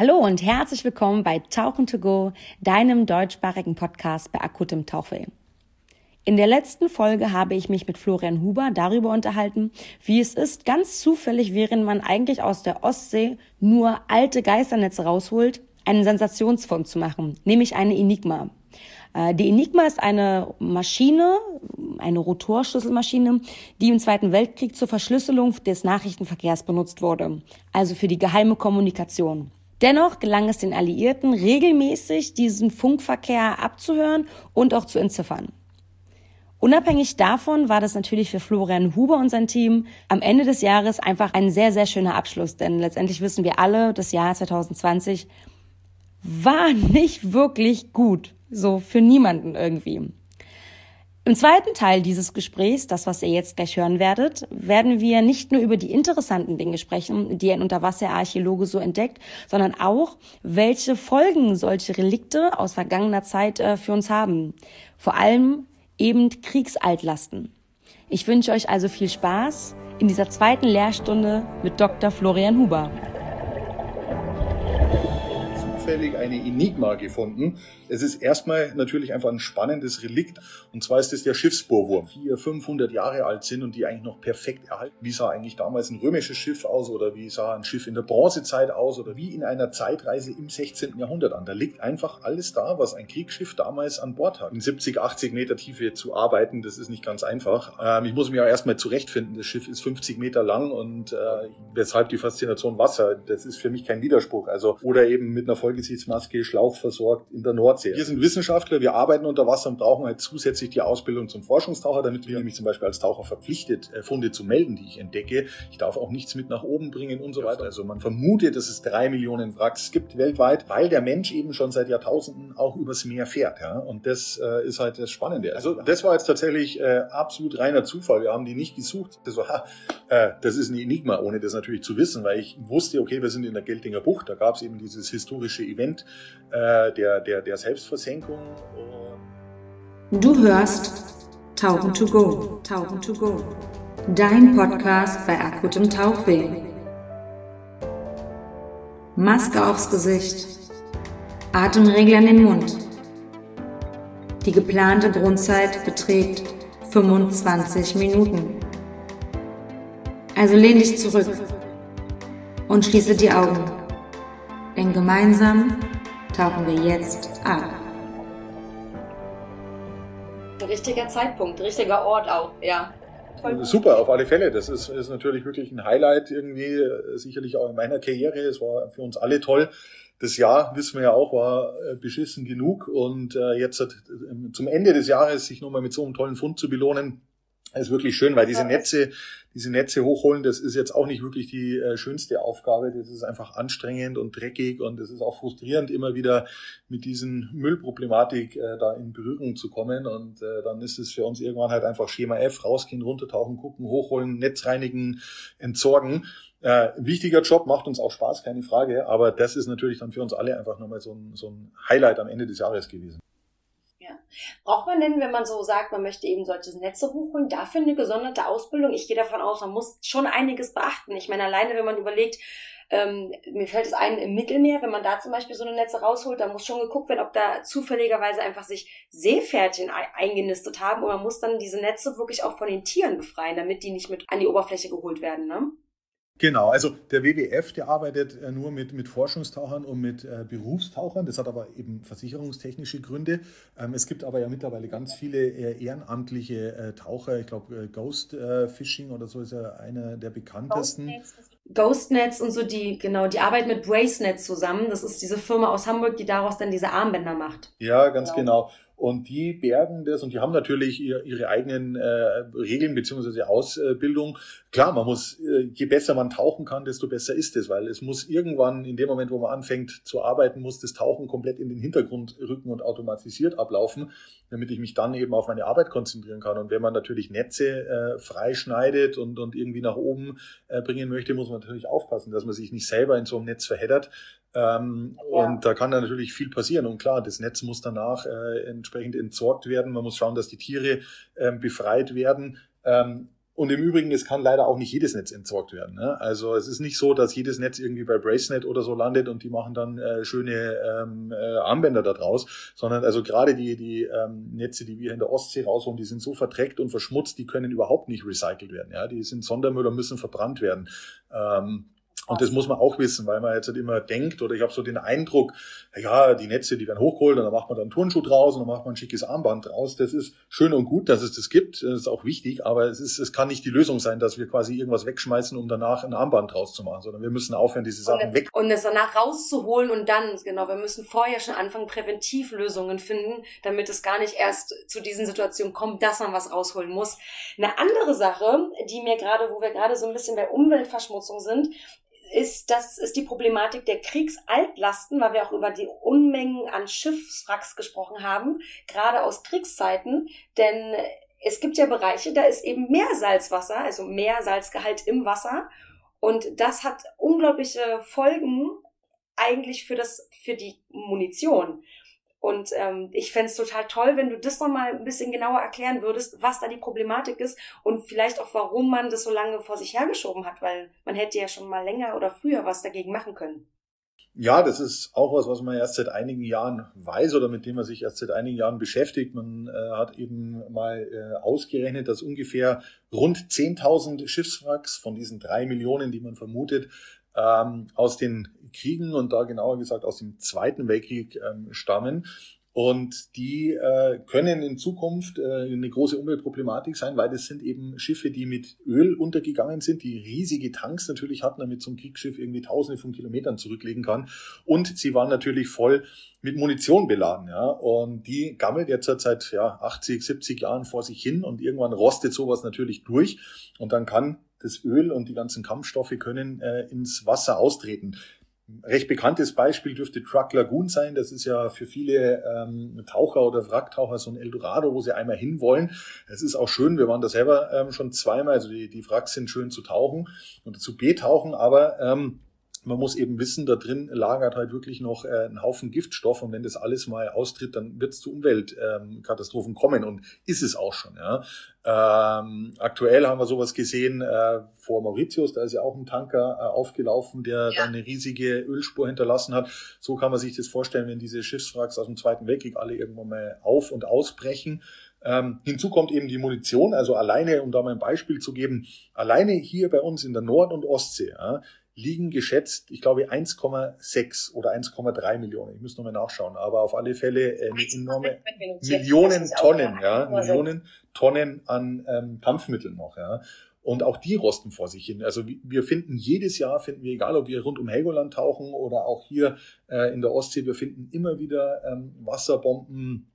Hallo und herzlich willkommen bei Tauchen to Go, deinem deutschsprachigen Podcast bei akutem Tauchweh. In der letzten Folge habe ich mich mit Florian Huber darüber unterhalten, wie es ist, ganz zufällig, während man eigentlich aus der Ostsee nur alte Geisternetze rausholt, einen Sensationsfund zu machen, nämlich eine Enigma. Äh, die Enigma ist eine Maschine, eine Rotorschlüsselmaschine, die im Zweiten Weltkrieg zur Verschlüsselung des Nachrichtenverkehrs benutzt wurde, also für die geheime Kommunikation. Dennoch gelang es den Alliierten regelmäßig, diesen Funkverkehr abzuhören und auch zu entziffern. Unabhängig davon war das natürlich für Florian Huber und sein Team am Ende des Jahres einfach ein sehr, sehr schöner Abschluss, denn letztendlich wissen wir alle, das Jahr 2020 war nicht wirklich gut, so für niemanden irgendwie. Im zweiten Teil dieses Gesprächs, das was ihr jetzt gleich hören werdet, werden wir nicht nur über die interessanten Dinge sprechen, die ein Unterwasserarchäologe so entdeckt, sondern auch, welche Folgen solche Relikte aus vergangener Zeit äh, für uns haben. Vor allem eben Kriegsaltlasten. Ich wünsche euch also viel Spaß in dieser zweiten Lehrstunde mit Dr. Florian Huber zufällig eine Enigma gefunden. Es ist erstmal natürlich einfach ein spannendes Relikt. Und zwar ist es der Schiffsbohrwurm, die 400, 500 Jahre alt sind und die eigentlich noch perfekt erhalten. Wie sah eigentlich damals ein römisches Schiff aus oder wie sah ein Schiff in der Bronzezeit aus oder wie in einer Zeitreise im 16. Jahrhundert an. Da liegt einfach alles da, was ein Kriegsschiff damals an Bord hat. In 70, 80 Meter Tiefe zu arbeiten, das ist nicht ganz einfach. Ähm, ich muss mich auch erstmal zurechtfinden. Das Schiff ist 50 Meter lang und äh, weshalb die Faszination Wasser, das ist für mich kein Widerspruch. Also, oder eben mit einer Vollgesichtsmaske Schlauch versorgt in der Nordsee. Wir sind Wissenschaftler, wir arbeiten unter Wasser und brauchen halt zusätzlich die Ausbildung zum Forschungstaucher, damit wir nämlich zum Beispiel als Taucher verpflichtet, äh, Funde zu melden, die ich entdecke. Ich darf auch nichts mit nach oben bringen und so weiter. Also man vermutet, dass es drei Millionen Wracks gibt weltweit, weil der Mensch eben schon seit Jahrtausenden auch übers Meer fährt. Ja? Und das äh, ist halt das Spannende. Also das war jetzt tatsächlich äh, absolut reiner Zufall. Wir haben die nicht gesucht. Das, war, ha, äh, das ist ein Enigma, ohne das natürlich zu wissen, weil ich wusste, okay, wir sind in der Geltinger Bucht. Da gab es eben dieses historische Event äh, der, der, der Selbstversenkung. Du hörst Tauchen to Go, Tauchen to Go, dein Podcast bei akutem Tauchweh. Maske aufs Gesicht, Atemregler in den Mund. Die geplante Grundzeit beträgt 25 Minuten. Also lehn dich zurück und schließe die Augen. Denn gemeinsam tauchen wir jetzt ab. Richtiger Zeitpunkt, richtiger Ort auch, ja. Super, auf alle Fälle. Das ist, ist natürlich wirklich ein Highlight irgendwie, äh, sicherlich auch in meiner Karriere. Es war für uns alle toll. Das Jahr, wissen wir ja auch, war äh, beschissen genug. Und äh, jetzt zum Ende des Jahres sich nochmal mit so einem tollen Fund zu belohnen, ist wirklich schön, weil diese Netze, diese Netze hochholen, das ist jetzt auch nicht wirklich die äh, schönste Aufgabe. Das ist einfach anstrengend und dreckig und es ist auch frustrierend, immer wieder mit diesen Müllproblematik äh, da in Berührung zu kommen. Und äh, dann ist es für uns irgendwann halt einfach Schema F, rausgehen, runtertauchen, gucken, hochholen, Netz reinigen, entsorgen. Äh, wichtiger Job, macht uns auch Spaß, keine Frage. Aber das ist natürlich dann für uns alle einfach nochmal so ein, so ein Highlight am Ende des Jahres gewesen. Ja. Braucht man denn, wenn man so sagt, man möchte eben solche Netze hochholen, dafür eine gesonderte Ausbildung? Ich gehe davon aus, man muss schon einiges beachten. Ich meine, alleine, wenn man überlegt, ähm, mir fällt es ein im Mittelmeer, wenn man da zum Beispiel so eine Netze rausholt, da muss schon geguckt werden, ob da zufälligerweise einfach sich Seepferdchen eingenistet haben oder man muss dann diese Netze wirklich auch von den Tieren befreien, damit die nicht mit an die Oberfläche geholt werden, ne? Genau, also der WWF, der arbeitet äh, nur mit, mit Forschungstauchern und mit äh, Berufstauchern. Das hat aber eben versicherungstechnische Gründe. Ähm, es gibt aber ja mittlerweile ganz viele äh, ehrenamtliche äh, Taucher. Ich glaube, äh, Ghost äh, Fishing oder so ist ja einer der bekanntesten. Ghostnets und so, die, genau, die arbeiten mit Bracenet zusammen. Das ist diese Firma aus Hamburg, die daraus dann diese Armbänder macht. Ja, ganz genau. genau. Und die bergen das und die haben natürlich ihre eigenen äh, Regeln beziehungsweise Ausbildung. Klar, man muss, äh, je besser man tauchen kann, desto besser ist es, weil es muss irgendwann, in dem Moment, wo man anfängt zu arbeiten, muss das Tauchen komplett in den Hintergrund rücken und automatisiert ablaufen, damit ich mich dann eben auf meine Arbeit konzentrieren kann. Und wenn man natürlich Netze äh, freischneidet und, und irgendwie nach oben äh, bringen möchte, muss man natürlich aufpassen, dass man sich nicht selber in so einem Netz verheddert, ähm, ja. Und da kann dann natürlich viel passieren. Und klar, das Netz muss danach äh, entsprechend entsorgt werden. Man muss schauen, dass die Tiere ähm, befreit werden. Ähm, Und im Übrigen, es kann leider auch nicht jedes Netz entsorgt werden. Ne? Also es ist nicht so, dass jedes Netz irgendwie bei Bracenet oder so landet und die machen dann äh, schöne ähm, äh, Armbänder da draus, sondern also gerade die, die ähm, Netze, die wir in der Ostsee rausholen, die sind so verdreckt und verschmutzt, die können überhaupt nicht recycelt werden. Ja? Die sind Sondermüll und müssen verbrannt werden. Ähm, und das muss man auch wissen, weil man jetzt halt immer denkt, oder ich habe so den Eindruck, ja, die Netze, die werden hochgeholt und dann macht man dann einen Turnschuh draus und dann macht man ein schickes Armband draus. Das ist schön und gut, dass es das gibt. Das ist auch wichtig, aber es ist, es kann nicht die Lösung sein, dass wir quasi irgendwas wegschmeißen, um danach ein Armband draus zu machen, sondern wir müssen aufhören, diese Sachen und, weg. Und es danach rauszuholen und dann, genau, wir müssen vorher schon anfangen, Präventivlösungen finden, damit es gar nicht erst zu diesen Situationen kommt, dass man was rausholen muss. Eine andere Sache, die mir gerade, wo wir gerade so ein bisschen bei Umweltverschmutzung sind, ist, das ist die Problematik der Kriegsaltlasten, weil wir auch über die Unmengen an Schiffswracks gesprochen haben, gerade aus Kriegszeiten. Denn es gibt ja Bereiche, da ist eben mehr Salzwasser, also mehr Salzgehalt im Wasser. Und das hat unglaubliche Folgen eigentlich für das, für die Munition. Und ähm, ich fände es total toll, wenn du das nochmal ein bisschen genauer erklären würdest, was da die Problematik ist und vielleicht auch, warum man das so lange vor sich hergeschoben hat, weil man hätte ja schon mal länger oder früher was dagegen machen können. Ja, das ist auch was, was man erst seit einigen Jahren weiß oder mit dem man sich erst seit einigen Jahren beschäftigt. Man äh, hat eben mal äh, ausgerechnet, dass ungefähr rund 10.000 Schiffswracks von diesen drei Millionen, die man vermutet, ähm, aus den Kriegen und da genauer gesagt aus dem Zweiten Weltkrieg ähm, stammen. Und die äh, können in Zukunft äh, eine große Umweltproblematik sein, weil das sind eben Schiffe, die mit Öl untergegangen sind, die riesige Tanks natürlich hatten, damit so ein Kriegsschiff irgendwie tausende von Kilometern zurücklegen kann. Und sie waren natürlich voll mit Munition beladen. Ja? Und die gammelt jetzt seit ja, 80, 70 Jahren vor sich hin und irgendwann rostet sowas natürlich durch. Und dann kann das Öl und die ganzen Kampfstoffe können äh, ins Wasser austreten. Recht bekanntes Beispiel dürfte Truck Lagoon sein. Das ist ja für viele ähm, Taucher oder Wracktaucher so ein Eldorado, wo sie einmal hinwollen. Es ist auch schön, wir waren da selber ähm, schon zweimal, also die, die Wracks sind schön zu tauchen und zu betauchen, aber ähm, man muss eben wissen, da drin lagert halt wirklich noch äh, ein Haufen Giftstoff und wenn das alles mal austritt, dann wird es zu Umweltkatastrophen ähm, kommen und ist es auch schon. Ja. Ähm, aktuell haben wir sowas gesehen äh, vor Mauritius, da ist ja auch ein Tanker äh, aufgelaufen, der ja. dann eine riesige Ölspur hinterlassen hat. So kann man sich das vorstellen, wenn diese Schiffswracks aus dem Zweiten Weltkrieg alle irgendwann mal auf und ausbrechen. Ähm, hinzu kommt eben die Munition, also alleine, um da mal ein Beispiel zu geben, alleine hier bei uns in der Nord- und Ostsee, ja, liegen geschätzt, ich glaube, 1,6 oder 1,3 Millionen. Ich muss nochmal nachschauen, aber auf alle Fälle äh, eine enorme Millionen Tonnen, ja, Millionen Tonnen an ähm, Kampfmitteln noch, ja. Und auch die rosten vor sich hin. Also wir finden jedes Jahr, finden wir, egal ob wir rund um Helgoland tauchen oder auch hier äh, in der Ostsee, wir finden immer wieder ähm, Wasserbomben,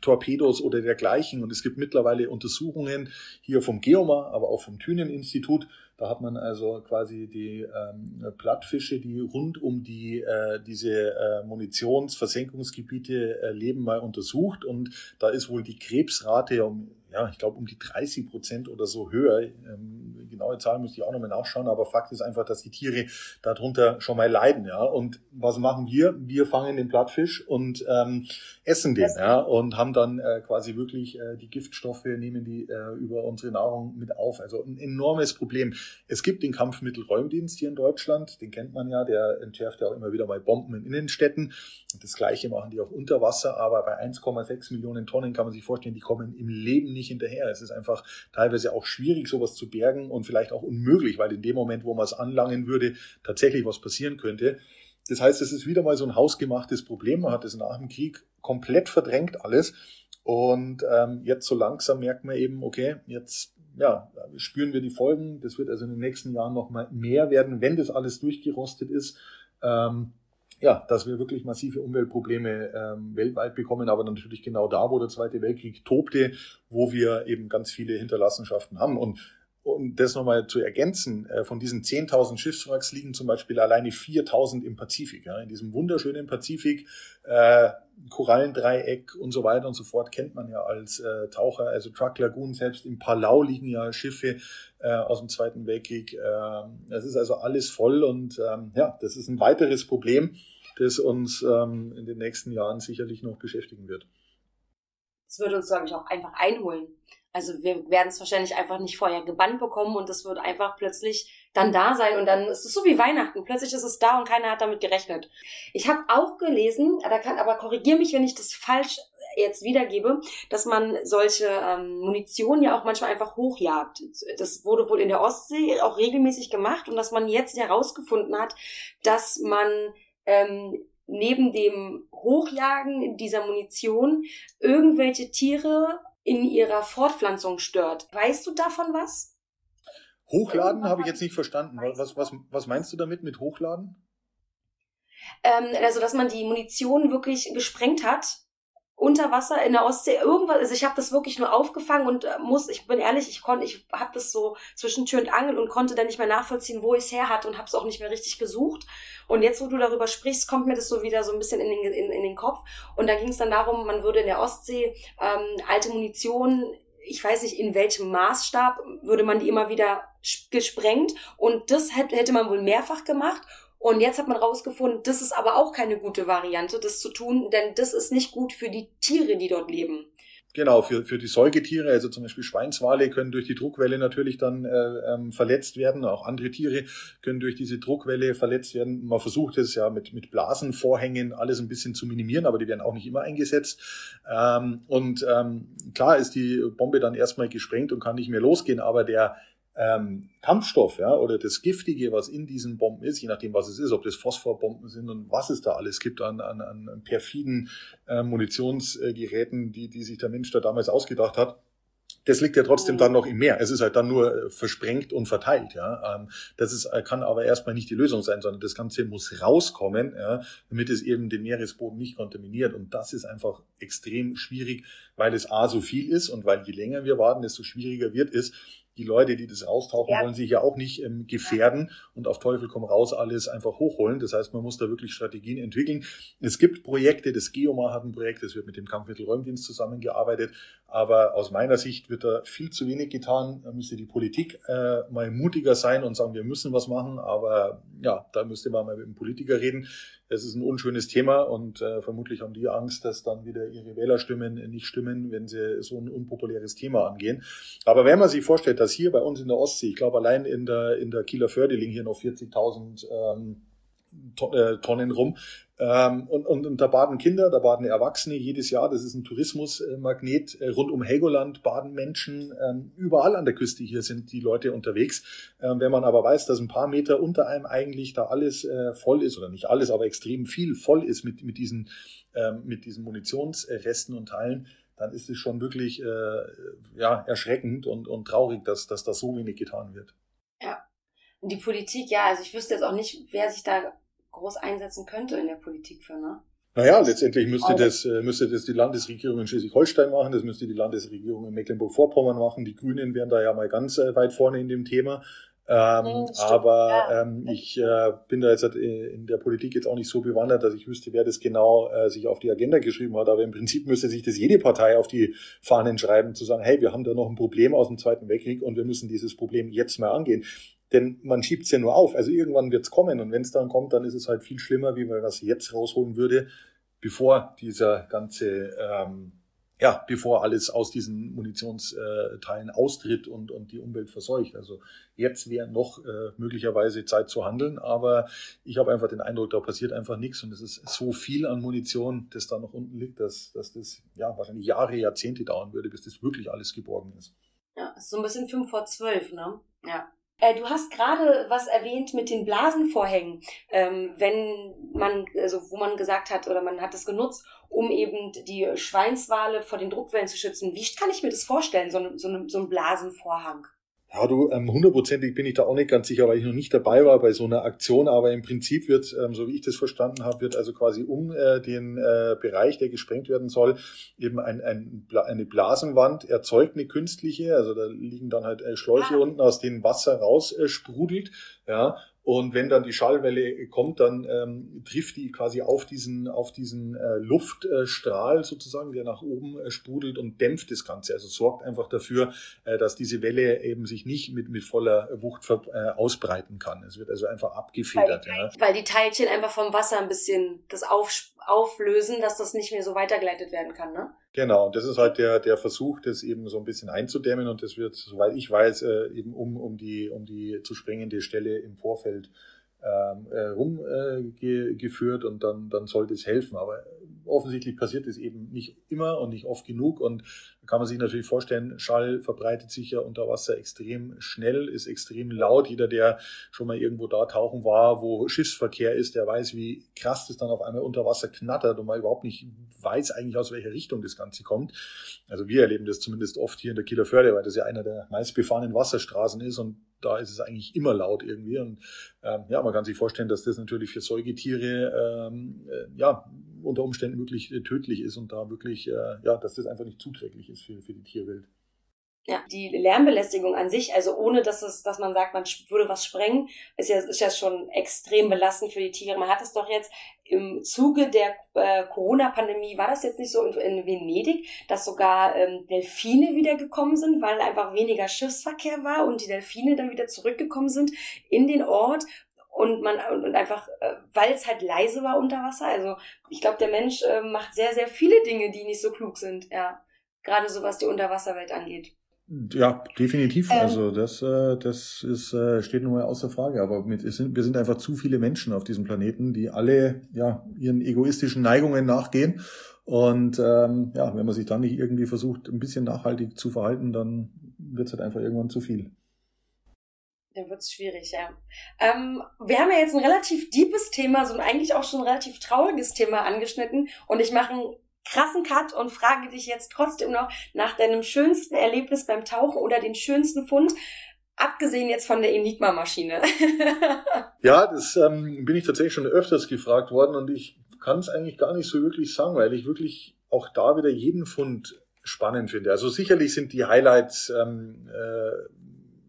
Torpedos oder dergleichen. Und es gibt mittlerweile Untersuchungen hier vom Geomar, aber auch vom Thünen-Institut. Da hat man also quasi die ähm, Plattfische, die rund um die äh, diese äh, Munitionsversenkungsgebiete äh, leben, mal untersucht. Und da ist wohl die Krebsrate um ja, ich glaube, um die 30 Prozent oder so höher. Ähm, genaue Zahlen müsste ich auch nochmal nachschauen, aber Fakt ist einfach, dass die Tiere darunter schon mal leiden. Ja. Und was machen wir? Wir fangen den Plattfisch und ähm, essen den ja, und haben dann äh, quasi wirklich äh, die Giftstoffe, nehmen die äh, über unsere Nahrung mit auf. Also ein enormes Problem. Es gibt den Kampfmittelräumdienst hier in Deutschland, den kennt man ja, der entschärft ja auch immer wieder mal Bomben in Innenstädten. Das gleiche machen die auch unter Wasser, aber bei 1,6 Millionen Tonnen kann man sich vorstellen, die kommen im Leben nicht hinterher. Es ist einfach teilweise auch schwierig, sowas zu bergen und vielleicht auch unmöglich, weil in dem Moment, wo man es anlangen würde, tatsächlich was passieren könnte. Das heißt, es ist wieder mal so ein hausgemachtes Problem. Man hat es nach dem Krieg komplett verdrängt alles. Und ähm, jetzt so langsam merkt man eben, okay, jetzt ja, spüren wir die Folgen. Das wird also in den nächsten Jahren noch mal mehr werden, wenn das alles durchgerostet ist. Ähm, ja, dass wir wirklich massive Umweltprobleme ähm, weltweit bekommen, aber natürlich genau da, wo der Zweite Weltkrieg tobte, wo wir eben ganz viele Hinterlassenschaften haben. Und um das nochmal zu ergänzen, äh, von diesen 10.000 Schiffswracks liegen zum Beispiel alleine 4.000 im Pazifik. In diesem wunderschönen Pazifik, äh, Korallendreieck und so weiter und so fort kennt man ja als äh, Taucher. Also Truck Lagoon, selbst im Palau liegen ja Schiffe aus dem Zweiten Weltkrieg. Äh, das ist also alles voll und ähm, ja, das ist ein weiteres Problem, das uns ähm, in den nächsten Jahren sicherlich noch beschäftigen wird. Das würde uns, glaube ich, auch einfach einholen Also wir werden es wahrscheinlich einfach nicht vorher gebannt bekommen und es wird einfach plötzlich dann da sein und dann ist es so wie Weihnachten. Plötzlich ist es da und keiner hat damit gerechnet. Ich habe auch gelesen, da kann, aber korrigier mich, wenn ich das falsch jetzt wiedergebe, dass man solche ähm, Munition ja auch manchmal einfach hochjagt. Das wurde wohl in der Ostsee auch regelmäßig gemacht und dass man jetzt herausgefunden hat, dass man ähm, neben dem Hochjagen dieser Munition irgendwelche Tiere in ihrer Fortpflanzung stört. Weißt du davon was? Hochladen habe ich jetzt nicht verstanden. Was, was, was meinst du damit mit Hochladen? Ähm, also, dass man die Munition wirklich gesprengt hat unter Wasser in der Ostsee irgendwas also ich habe das wirklich nur aufgefangen und äh, muss ich bin ehrlich ich konnte ich habe das so zwischen Tür und Angel und konnte dann nicht mehr nachvollziehen wo ich es her hatte und habe es auch nicht mehr richtig gesucht und jetzt wo du darüber sprichst kommt mir das so wieder so ein bisschen in den in, in den Kopf und da ging es dann darum man würde in der Ostsee ähm, alte Munition ich weiß nicht, in welchem Maßstab würde man die immer wieder gesprengt. Und das hätte man wohl mehrfach gemacht. Und jetzt hat man rausgefunden, das ist aber auch keine gute Variante, das zu tun, denn das ist nicht gut für die Tiere, die dort leben. Genau, für, für die Säugetiere, also zum Beispiel Schweinswale können durch die Druckwelle natürlich dann äh, ähm, verletzt werden. Auch andere Tiere können durch diese Druckwelle verletzt werden. Man versucht es ja mit, mit Blasenvorhängen alles ein bisschen zu minimieren, aber die werden auch nicht immer eingesetzt. Ähm, und ähm, klar ist die Bombe dann erstmal gesprengt und kann nicht mehr losgehen, aber der ähm, Kampfstoff ja, oder das Giftige, was in diesen Bomben ist, je nachdem, was es ist, ob das Phosphorbomben sind und was es da alles gibt an, an, an perfiden äh, Munitionsgeräten, die, die sich der Mensch da damals ausgedacht hat, das liegt ja trotzdem dann noch im Meer. Es ist halt dann nur äh, versprengt und verteilt. Ja. Ähm, das ist, äh, kann aber erstmal nicht die Lösung sein, sondern das Ganze muss rauskommen, ja, damit es eben den Meeresboden nicht kontaminiert. Und das ist einfach extrem schwierig, weil es A so viel ist und weil je länger wir warten, desto schwieriger wird es, die Leute, die das austauchen, ja. wollen sich ja auch nicht ähm, gefährden und auf Teufel komm raus alles einfach hochholen. Das heißt, man muss da wirklich Strategien entwickeln. Es gibt Projekte, das Geomar hat ein Projekt, das wird mit dem Kampfmittelräumdienst zusammengearbeitet, aber aus meiner Sicht wird da viel zu wenig getan. Da müsste die Politik äh, mal mutiger sein und sagen, wir müssen was machen, aber ja, da müsste man mal mit dem Politiker reden es ist ein unschönes Thema und äh, vermutlich haben die Angst, dass dann wieder ihre Wählerstimmen nicht stimmen, wenn sie so ein unpopuläres Thema angehen. Aber wenn man sich vorstellt, dass hier bei uns in der Ostsee, ich glaube allein in der, in der Kieler Förde liegen hier noch 40.000 ähm, äh, Tonnen rum. Ähm, und, und, und da baden Kinder, da baden Erwachsene jedes Jahr. Das ist ein Tourismusmagnet. Äh, rund um Helgoland baden Menschen. Ähm, überall an der Küste hier sind die Leute unterwegs. Ähm, wenn man aber weiß, dass ein paar Meter unter einem eigentlich da alles äh, voll ist, oder nicht alles, aber extrem viel voll ist mit, mit, diesen, mit diesen Munitionsresten und Teilen, dann ist es schon wirklich ja, erschreckend und, und traurig, dass, dass da so wenig getan wird. Ja, und die Politik, ja, also ich wüsste jetzt auch nicht, wer sich da groß einsetzen könnte in der Politik für, ne? Naja, letztendlich müsste das, äh, müsste das die Landesregierung in Schleswig-Holstein machen, das müsste die Landesregierung in Mecklenburg-Vorpommern machen. Die Grünen wären da ja mal ganz äh, weit vorne in dem Thema. Ähm, mhm, aber ja. ähm, ich äh, bin da jetzt halt, äh, in der Politik jetzt auch nicht so bewandert, dass ich wüsste, wer das genau äh, sich auf die Agenda geschrieben hat. Aber im Prinzip müsste sich das jede Partei auf die Fahnen schreiben, zu sagen, hey, wir haben da noch ein Problem aus dem Zweiten Weltkrieg und wir müssen dieses Problem jetzt mal angehen. Denn man schiebt es ja nur auf. Also irgendwann wird es kommen. Und wenn es dann kommt, dann ist es halt viel schlimmer, wie man was jetzt rausholen würde, bevor dieser ganze, ähm, ja, bevor alles aus diesen Munitionsteilen austritt und, und die Umwelt verseucht. Also jetzt wäre noch äh, möglicherweise Zeit zu handeln, aber ich habe einfach den Eindruck, da passiert einfach nichts und es ist so viel an Munition, das da noch unten liegt, dass, dass das ja wahrscheinlich Jahre, Jahrzehnte dauern würde, bis das wirklich alles geborgen ist. Ja, ist so ein bisschen fünf vor zwölf, ne? Ja. Äh, du hast gerade was erwähnt mit den Blasenvorhängen, ähm, wenn man, also wo man gesagt hat oder man hat es genutzt, um eben die Schweinswale vor den Druckwellen zu schützen. Wie kann ich mir das vorstellen, so, so, so ein Blasenvorhang? Ja, du, ähm, hundertprozentig bin ich da auch nicht ganz sicher, weil ich noch nicht dabei war bei so einer Aktion, aber im Prinzip wird, ähm, so wie ich das verstanden habe, wird also quasi um äh, den äh, Bereich, der gesprengt werden soll, eben ein, ein, eine Blasenwand erzeugt, eine künstliche, also da liegen dann halt äh, Schläuche ah. unten, aus denen Wasser raus sprudelt, ja, und wenn dann die Schallwelle kommt, dann ähm, trifft die quasi auf diesen, auf diesen äh, Luftstrahl sozusagen, der nach oben äh, sprudelt und dämpft das Ganze. Also sorgt einfach dafür, äh, dass diese Welle eben sich nicht mit, mit voller Wucht äh, ausbreiten kann. Es wird also einfach abgefedert. Weil, ja. weil die Teilchen einfach vom Wasser ein bisschen das auf, auflösen, dass das nicht mehr so weitergeleitet werden kann, ne? Genau, das ist halt der, der Versuch, das eben so ein bisschen einzudämmen und das wird, soweit ich weiß, äh, eben um, um die, um die zu sprengende Stelle im Vorfeld ähm, äh, rumgeführt äh, und dann, dann sollte es helfen. Aber offensichtlich passiert es eben nicht immer und nicht oft genug. Und da kann man sich natürlich vorstellen, Schall verbreitet sich ja unter Wasser extrem schnell, ist extrem laut. Jeder, der schon mal irgendwo da tauchen war, wo Schiffsverkehr ist, der weiß, wie krass das dann auf einmal unter Wasser knattert und man überhaupt nicht weiß eigentlich, aus welcher Richtung das Ganze kommt. Also wir erleben das zumindest oft hier in der Kieler Förde, weil das ja einer der meistbefahrenen Wasserstraßen ist und da ist es eigentlich immer laut irgendwie. Und ähm, ja, man kann sich vorstellen, dass das natürlich für Säugetiere ähm, äh, ja unter Umständen wirklich äh, tödlich ist und da wirklich, äh, ja, dass das einfach nicht zuträglich ist für, für die Tierwelt. Ja, die Lärmbelästigung an sich, also ohne dass es, dass man sagt, man würde was sprengen, ist ja, ist ja schon extrem belastend für die Tiere. Man hat es doch jetzt im Zuge der äh, Corona-Pandemie, war das jetzt nicht so in, in Venedig, dass sogar ähm, Delfine wiedergekommen sind, weil einfach weniger Schiffsverkehr war und die Delfine dann wieder zurückgekommen sind in den Ort und man und einfach, äh, weil es halt leise war unter Wasser. Also ich glaube, der Mensch äh, macht sehr, sehr viele Dinge, die nicht so klug sind, ja. Gerade so was die Unterwasserwelt angeht. Ja, definitiv. Ähm, also das, äh, das ist, äh, steht nun mal außer Frage. Aber mit, es sind, wir sind einfach zu viele Menschen auf diesem Planeten, die alle ja ihren egoistischen Neigungen nachgehen. Und ähm, ja, wenn man sich dann nicht irgendwie versucht, ein bisschen nachhaltig zu verhalten, dann wird es halt einfach irgendwann zu viel. Dann wird es schwierig, ja. Ähm, wir haben ja jetzt ein relativ deepes Thema, so ein eigentlich auch schon relativ trauriges Thema angeschnitten. Und ich mache einen krassen Cut und frage dich jetzt trotzdem noch nach deinem schönsten Erlebnis beim Tauchen oder den schönsten Fund. Abgesehen jetzt von der Enigma-Maschine. ja, das ähm, bin ich tatsächlich schon öfters gefragt worden und ich kann es eigentlich gar nicht so wirklich sagen, weil ich wirklich auch da wieder jeden Fund spannend finde. Also sicherlich sind die Highlights ähm, äh,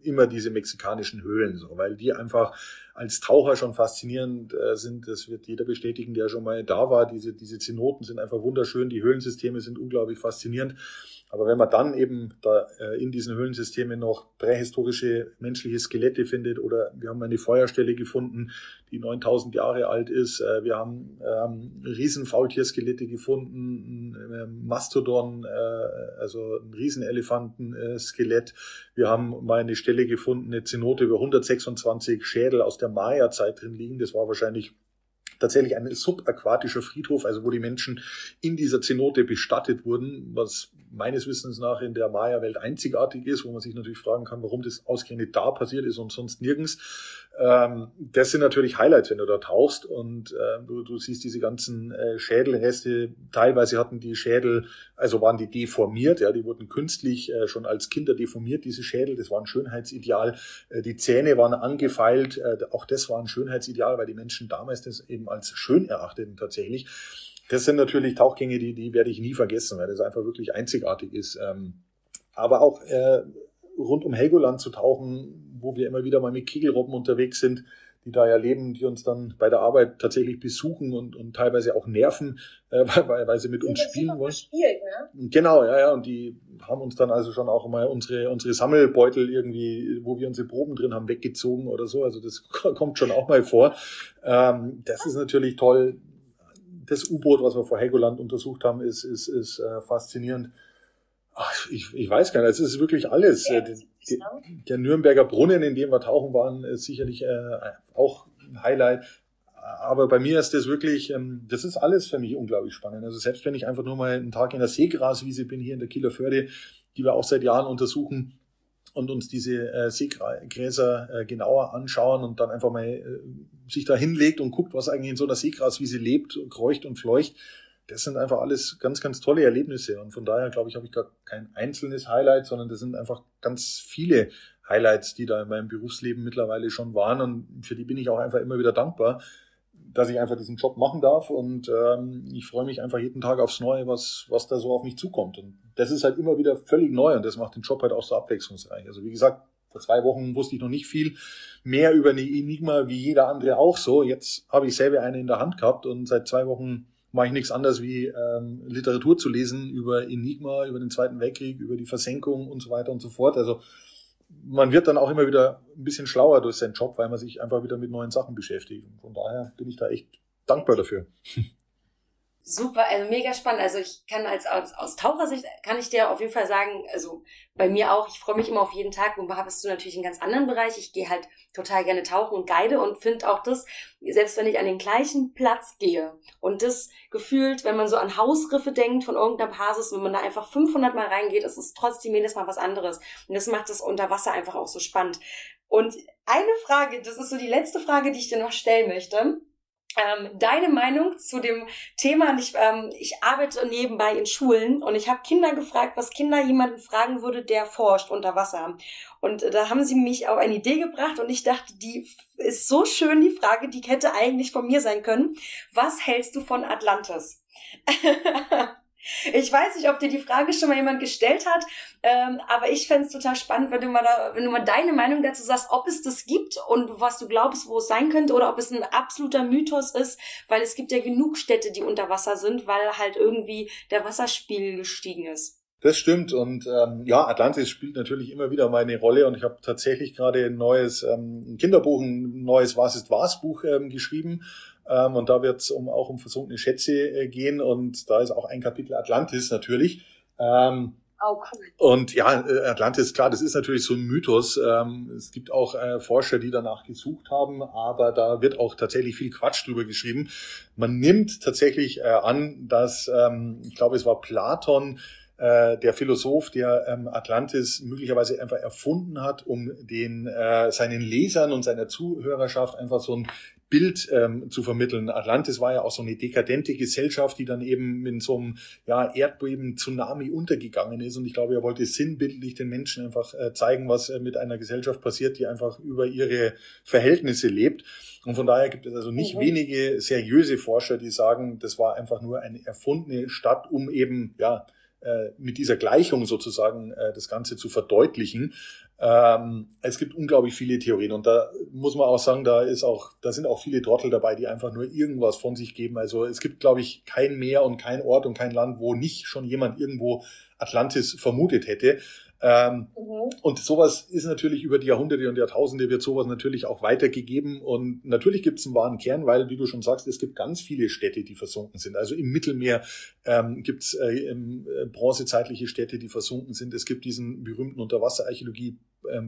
immer diese mexikanischen Höhlen, so, weil die einfach als Taucher schon faszinierend äh, sind. Das wird jeder bestätigen, der schon mal da war. Diese, diese Zenoten sind einfach wunderschön. Die Höhlensysteme sind unglaublich faszinierend. Aber wenn man dann eben da äh, in diesen Höhlensystemen noch prähistorische menschliche Skelette findet oder wir haben eine Feuerstelle gefunden, die 9000 Jahre alt ist, äh, wir haben ähm, Riesenfaultierskelette gefunden, ein äh, Mastodon, äh, also ein Riesenelefanten-Skelett. Wir haben mal eine Stelle gefunden, eine Zenote über 126 Schädel aus der Maya-Zeit drin liegen. Das war wahrscheinlich tatsächlich ein subaquatischer Friedhof, also wo die Menschen in dieser Zenote bestattet wurden, was meines Wissens nach in der Maya-Welt einzigartig ist, wo man sich natürlich fragen kann, warum das ausgerechnet da passiert ist und sonst nirgends. Ähm, das sind natürlich Highlights, wenn du da tauchst und äh, du, du siehst diese ganzen äh, Schädelreste. Teilweise hatten die Schädel, also waren die deformiert, ja, die wurden künstlich äh, schon als Kinder deformiert, diese Schädel. Das war ein Schönheitsideal. Äh, die Zähne waren angefeilt. Äh, auch das war ein Schönheitsideal, weil die Menschen damals das eben als schön erachteten tatsächlich. Das sind natürlich Tauchgänge, die, die werde ich nie vergessen, weil das einfach wirklich einzigartig ist. Ähm, aber auch äh, rund um Helgoland zu tauchen, wo wir immer wieder mal mit Kegelrobben unterwegs sind, die da ja leben, die uns dann bei der Arbeit tatsächlich besuchen und, und teilweise auch nerven, äh, weil, weil sie mit uns spielen wollen. Gespielt, ne? Genau, ja, ja. Und die haben uns dann also schon auch mal unsere, unsere Sammelbeutel irgendwie, wo wir unsere Proben drin haben, weggezogen oder so. Also das kommt schon auch mal vor. Ähm, das ist natürlich toll das U-Boot, was wir vor Helgoland untersucht haben, ist, ist, ist äh, faszinierend. Ach, ich, ich weiß gar nicht, es ist wirklich alles. Ja, der, der, Nürnberger Brunnen, in dem wir tauchen waren, ist sicherlich äh, auch ein Highlight. Aber bei mir ist das wirklich, ähm, das ist alles für mich unglaublich spannend. Also selbst wenn ich einfach nur mal einen Tag in der Seegraswiese bin, hier in der Kieler Förde, die wir auch seit Jahren untersuchen, und uns diese äh, Seegräser äh, genauer anschauen und dann einfach mal äh, sich da hinlegt und guckt, was eigentlich in so einer Seegraswiese lebt, kreucht und fleucht. Das sind einfach alles ganz, ganz tolle Erlebnisse. Und von daher, glaube ich, habe ich gar kein einzelnes Highlight, sondern das sind einfach ganz viele Highlights, die da in meinem Berufsleben mittlerweile schon waren. Und für die bin ich auch einfach immer wieder dankbar, dass ich einfach diesen Job machen darf und ähm, ich freue mich einfach jeden Tag aufs Neue, was, was da so auf mich zukommt. Und das ist halt immer wieder völlig neu und das macht den Job halt auch so abwechslungsreich. Also wie gesagt, vor zwei Wochen wusste ich noch nicht viel mehr über eine Enigma wie jeder andere auch so. Jetzt habe ich selber eine in der Hand gehabt und seit zwei Wochen mache ich nichts anderes wie ähm, Literatur zu lesen über Enigma, über den Zweiten Weltkrieg, über die Versenkung und so weiter und so fort. Also man wird dann auch immer wieder ein bisschen schlauer durch seinen Job, weil man sich einfach wieder mit neuen Sachen beschäftigt. Und von daher bin ich da echt dankbar dafür. Super, also mega spannend. Also ich kann als, als aus Tauchersicht kann ich dir auf jeden Fall sagen, also bei mir auch, ich freue mich immer auf jeden Tag. Und bist du natürlich einen ganz anderen Bereich. Ich gehe halt total gerne tauchen und guide und finde auch das, selbst wenn ich an den gleichen Platz gehe und das gefühlt, wenn man so an Hausriffe denkt von irgendeiner Basis, wenn man da einfach 500 Mal reingeht, ist es trotzdem jedes Mal was anderes. Und das macht das unter Wasser einfach auch so spannend. Und eine Frage, das ist so die letzte Frage, die ich dir noch stellen möchte ähm, deine Meinung zu dem Thema. Ich, ähm, ich arbeite nebenbei in Schulen und ich habe Kinder gefragt, was Kinder jemanden fragen würde, der forscht unter Wasser. Und äh, da haben sie mich auf eine Idee gebracht und ich dachte, die ist so schön, die Frage, die hätte eigentlich von mir sein können. Was hältst du von Atlantis? Ich weiß nicht, ob dir die Frage schon mal jemand gestellt hat, ähm, aber ich fände es total spannend, wenn du, mal da, wenn du mal deine Meinung dazu sagst, ob es das gibt und was du glaubst, wo es sein könnte, oder ob es ein absoluter Mythos ist, weil es gibt ja genug Städte, die unter Wasser sind, weil halt irgendwie der Wasserspiegel gestiegen ist. Das stimmt und ähm, ja, Atlantis spielt natürlich immer wieder meine Rolle und ich habe tatsächlich gerade ein neues ähm, Kinderbuch, ein neues Was ist was Buch ähm, geschrieben ähm, und da wird es um, auch um versunkene Schätze äh, gehen und da ist auch ein Kapitel Atlantis natürlich. Ähm, Oh, cool. Und ja, äh, Atlantis, klar, das ist natürlich so ein Mythos. Ähm, es gibt auch äh, Forscher, die danach gesucht haben, aber da wird auch tatsächlich viel Quatsch drüber geschrieben. Man nimmt tatsächlich äh, an, dass, ähm, ich glaube, es war Platon, der Philosoph, der ähm, Atlantis möglicherweise einfach erfunden hat, um den seinen Lesern und seiner Zuhörerschaft einfach so ein Bild ähm, zu vermitteln. Atlantis war ja auch so eine dekadente Gesellschaft, die dann eben in so einem ja, Erdbeben, Tsunami untergegangen ist. Und ich glaube, er wollte sinnbildlich den Menschen einfach äh, zeigen, was äh, mit einer Gesellschaft passiert, die einfach über ihre Verhältnisse lebt. Und von daher gibt es also nicht mhm. wenige seriöse Forscher, die sagen, das war einfach nur eine erfundene Stadt, um eben ja äh, mit dieser Gleichung sozusagen äh, das Ganze zu verdeutlichen. Ähm, es gibt unglaublich viele Theorien und da muss man auch sagen, da ist auch, da sind auch viele Trottel dabei, die einfach nur irgendwas von sich geben. Also es gibt, glaube ich, kein Meer und kein Ort und kein Land, wo nicht schon jemand irgendwo Atlantis vermutet hätte. Ähm, mhm. Und sowas ist natürlich über die Jahrhunderte und Jahrtausende wird sowas natürlich auch weitergegeben. Und natürlich gibt es einen wahren Kern, weil, wie du schon sagst, es gibt ganz viele Städte, die versunken sind. Also im Mittelmeer ähm, gibt es äh, äh, bronzezeitliche Städte, die versunken sind. Es gibt diesen berühmten Unterwasserarchäologie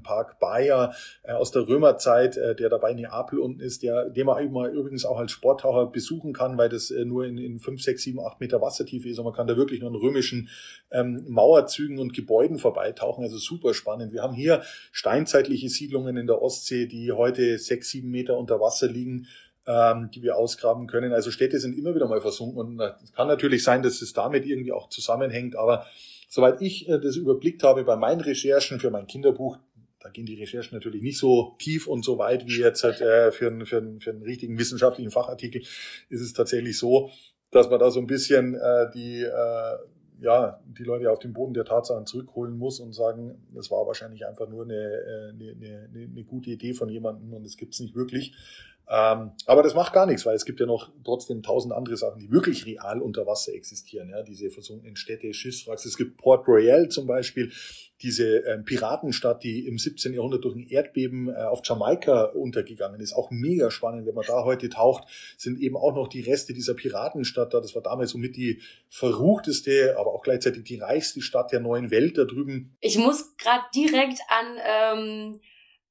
Park Bayer äh, aus der Römerzeit, äh, der dabei in Neapel unten ist, der, den man übrigens auch als Sporttaucher besuchen kann, weil das äh, nur in, in 5, 6, 7, 8 Meter Wassertiefe ist und man kann da wirklich nur in römischen ähm, Mauerzügen und Gebäuden vorbeitauchen. Also super spannend. Wir haben hier steinzeitliche Siedlungen in der Ostsee, die heute 6, 7 Meter unter Wasser liegen ähm, die wir ausgraben können. Also Städte sind immer wieder mal versunken und es kann natürlich sein, dass es damit irgendwie auch zusammenhängt, aber Soweit ich das überblickt habe bei meinen Recherchen für mein Kinderbuch, da gehen die Recherchen natürlich nicht so tief und so weit wie jetzt halt, äh, für, einen, für, einen, für einen richtigen wissenschaftlichen Fachartikel, ist es tatsächlich so, dass man da so ein bisschen äh, die, äh, ja, die Leute auf den Boden der Tatsachen zurückholen muss und sagen, das war wahrscheinlich einfach nur eine, äh, eine, eine, eine gute Idee von jemandem und es gibt's nicht wirklich. Ähm, aber das macht gar nichts, weil es gibt ja noch trotzdem tausend andere Sachen, die wirklich real unter Wasser existieren. Ja, diese versunkenen Städte, Schiffswracks. Es gibt Port Royal zum Beispiel, diese ähm, Piratenstadt, die im 17. Jahrhundert durch ein Erdbeben äh, auf Jamaika untergegangen ist. Auch mega spannend, wenn man da heute taucht, sind eben auch noch die Reste dieser Piratenstadt da. Das war damals somit die verruchteste, aber auch gleichzeitig die reichste Stadt der neuen Welt da drüben. Ich muss gerade direkt an ähm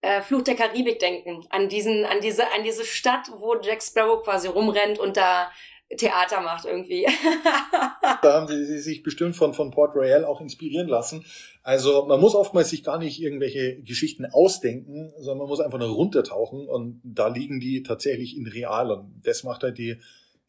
äh, Fluch der Karibik denken, an diesen, an diese, an diese Stadt, wo Jack Sparrow quasi rumrennt und da Theater macht irgendwie. da haben sie sich bestimmt von, von Port Royal auch inspirieren lassen. Also man muss oftmals sich gar nicht irgendwelche Geschichten ausdenken, sondern man muss einfach nur runtertauchen und da liegen die tatsächlich in real und das macht halt die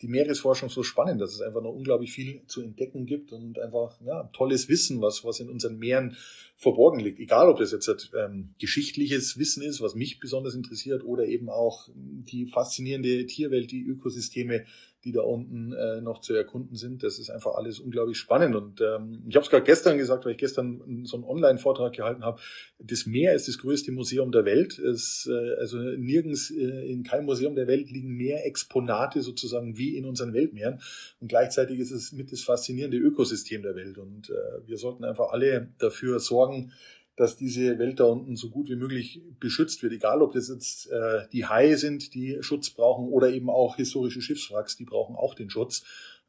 die Meeresforschung so spannend, dass es einfach noch unglaublich viel zu entdecken gibt und einfach ja, tolles Wissen, was, was in unseren Meeren verborgen liegt. Egal, ob das jetzt ähm, geschichtliches Wissen ist, was mich besonders interessiert, oder eben auch die faszinierende Tierwelt, die Ökosysteme, die da unten äh, noch zu erkunden sind. Das ist einfach alles unglaublich spannend. Und ähm, ich habe es gerade gestern gesagt, weil ich gestern so einen Online-Vortrag gehalten habe. Das Meer ist das größte Museum der Welt. Es, äh, also nirgends äh, in keinem Museum der Welt liegen mehr Exponate sozusagen wie in unseren Weltmeeren. Und gleichzeitig ist es mit das faszinierende Ökosystem der Welt. Und äh, wir sollten einfach alle dafür sorgen, dass diese Welt da unten so gut wie möglich beschützt wird. Egal, ob das jetzt äh, die Haie sind, die Schutz brauchen, oder eben auch historische Schiffswracks, die brauchen auch den Schutz.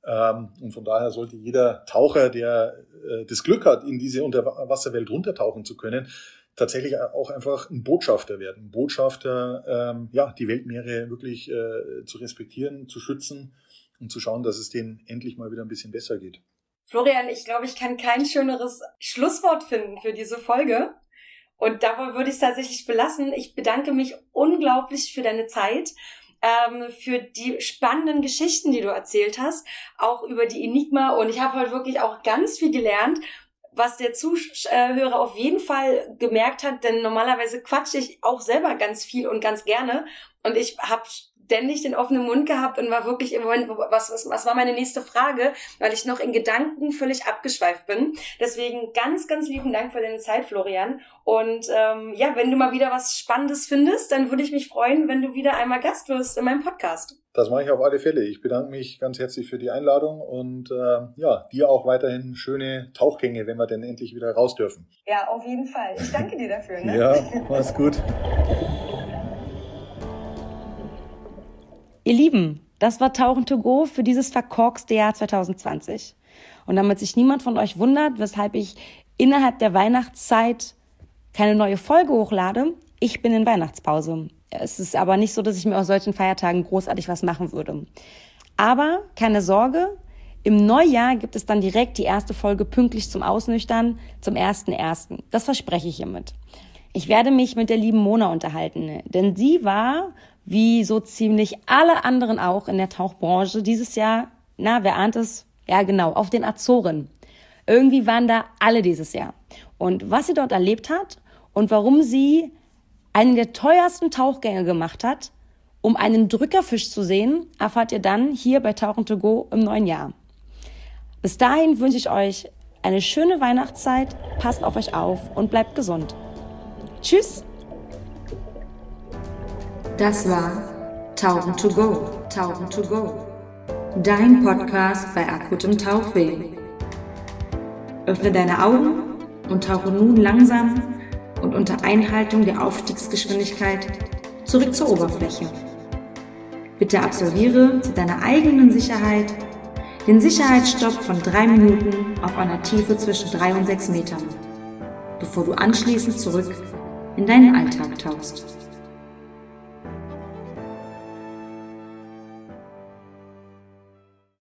Ähm, und von daher sollte jeder Taucher, der äh, das Glück hat, in diese Unterwasserwelt runtertauchen zu können, tatsächlich auch einfach ein Botschafter werden. Ein Botschafter, ähm, ja, die Weltmeere wirklich äh, zu respektieren, zu schützen und zu schauen, dass es denen endlich mal wieder ein bisschen besser geht. Florian, ich glaube, ich kann kein schöneres Schlusswort finden für diese Folge. Und dabei würde ich es tatsächlich belassen. Ich bedanke mich unglaublich für deine Zeit, ähm, für die spannenden Geschichten, die du erzählt hast, auch über die Enigma. Und ich habe heute wirklich auch ganz viel gelernt was der Zuhörer auf jeden Fall gemerkt hat, denn normalerweise quatsche ich auch selber ganz viel und ganz gerne. Und ich habe ständig den offenen Mund gehabt und war wirklich im Moment, was, was, was war meine nächste Frage, weil ich noch in Gedanken völlig abgeschweift bin. Deswegen ganz, ganz lieben Dank für deine Zeit, Florian. Und ähm, ja, wenn du mal wieder was Spannendes findest, dann würde ich mich freuen, wenn du wieder einmal Gast wirst in meinem Podcast. Das mache ich auf alle Fälle. Ich bedanke mich ganz herzlich für die Einladung und äh, ja, dir auch weiterhin schöne Tauchgänge, wenn wir denn endlich wieder raus dürfen. Ja, auf jeden Fall. Ich danke dir dafür. Ne? ja, mach's gut. Ihr Lieben, das war Tauchen to go für dieses verkorkste Jahr 2020. Und damit sich niemand von euch wundert, weshalb ich innerhalb der Weihnachtszeit keine neue Folge hochlade, ich bin in Weihnachtspause. Es ist aber nicht so, dass ich mir aus solchen Feiertagen großartig was machen würde. Aber keine Sorge, im Neujahr gibt es dann direkt die erste Folge pünktlich zum Ausnüchtern zum 1.1. Das verspreche ich hiermit. Ich werde mich mit der lieben Mona unterhalten, denn sie war wie so ziemlich alle anderen auch in der Tauchbranche dieses Jahr, na, wer ahnt es? Ja, genau, auf den Azoren. Irgendwie waren da alle dieses Jahr. Und was sie dort erlebt hat und warum sie einen der teuersten Tauchgänge gemacht hat, um einen Drückerfisch zu sehen, erfahrt ihr dann hier bei Tauchen to go im neuen Jahr. Bis dahin wünsche ich euch eine schöne Weihnachtszeit, passt auf euch auf und bleibt gesund. Tschüss! Das war Tauchen to go, Tauchen to go. Dein Podcast bei akutem Tauchweh. Öffne deine Augen und tauche nun langsam und unter Einhaltung der Aufstiegsgeschwindigkeit zurück zur Oberfläche. Bitte absolviere zu deiner eigenen Sicherheit den Sicherheitsstopp von drei Minuten auf einer Tiefe zwischen drei und sechs Metern, bevor du anschließend zurück in deinen Alltag tauchst.